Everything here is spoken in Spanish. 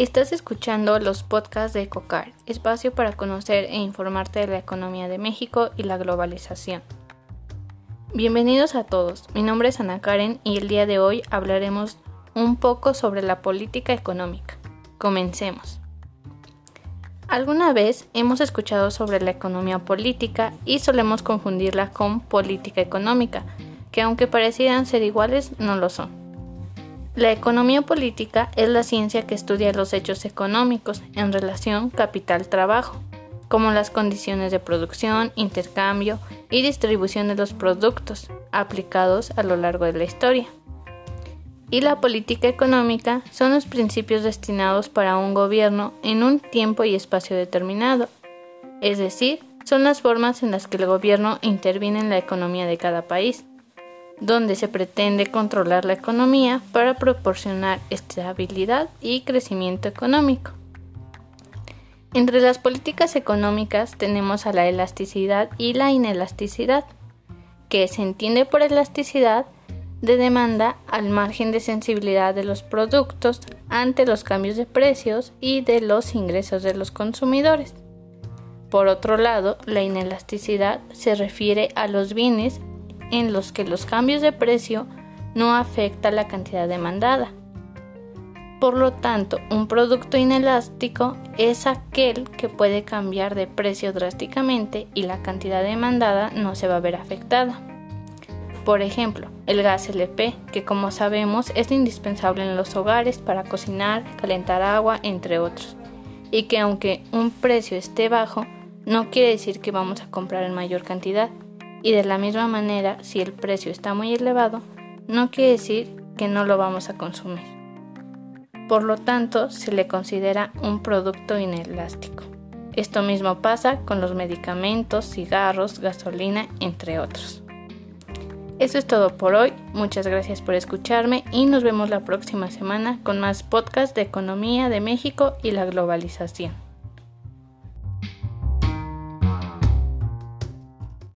Estás escuchando los podcasts de ECOCAR, espacio para conocer e informarte de la economía de México y la globalización. Bienvenidos a todos, mi nombre es Ana Karen y el día de hoy hablaremos un poco sobre la política económica. Comencemos. Alguna vez hemos escuchado sobre la economía política y solemos confundirla con política económica, que aunque parecieran ser iguales, no lo son. La economía política es la ciencia que estudia los hechos económicos en relación capital-trabajo, como las condiciones de producción, intercambio y distribución de los productos aplicados a lo largo de la historia. Y la política económica son los principios destinados para un gobierno en un tiempo y espacio determinado, es decir, son las formas en las que el gobierno interviene en la economía de cada país donde se pretende controlar la economía para proporcionar estabilidad y crecimiento económico. Entre las políticas económicas tenemos a la elasticidad y la inelasticidad, que se entiende por elasticidad de demanda al margen de sensibilidad de los productos ante los cambios de precios y de los ingresos de los consumidores. Por otro lado, la inelasticidad se refiere a los bienes en los que los cambios de precio no afectan la cantidad demandada. Por lo tanto, un producto inelástico es aquel que puede cambiar de precio drásticamente y la cantidad demandada no se va a ver afectada. Por ejemplo, el gas LP, que como sabemos es indispensable en los hogares para cocinar, calentar agua, entre otros, y que aunque un precio esté bajo, no quiere decir que vamos a comprar en mayor cantidad, y de la misma manera, si el precio está muy elevado, no quiere decir que no lo vamos a consumir. Por lo tanto, se le considera un producto inelástico. Esto mismo pasa con los medicamentos, cigarros, gasolina, entre otros. Eso es todo por hoy. Muchas gracias por escucharme y nos vemos la próxima semana con más podcasts de economía de México y la globalización.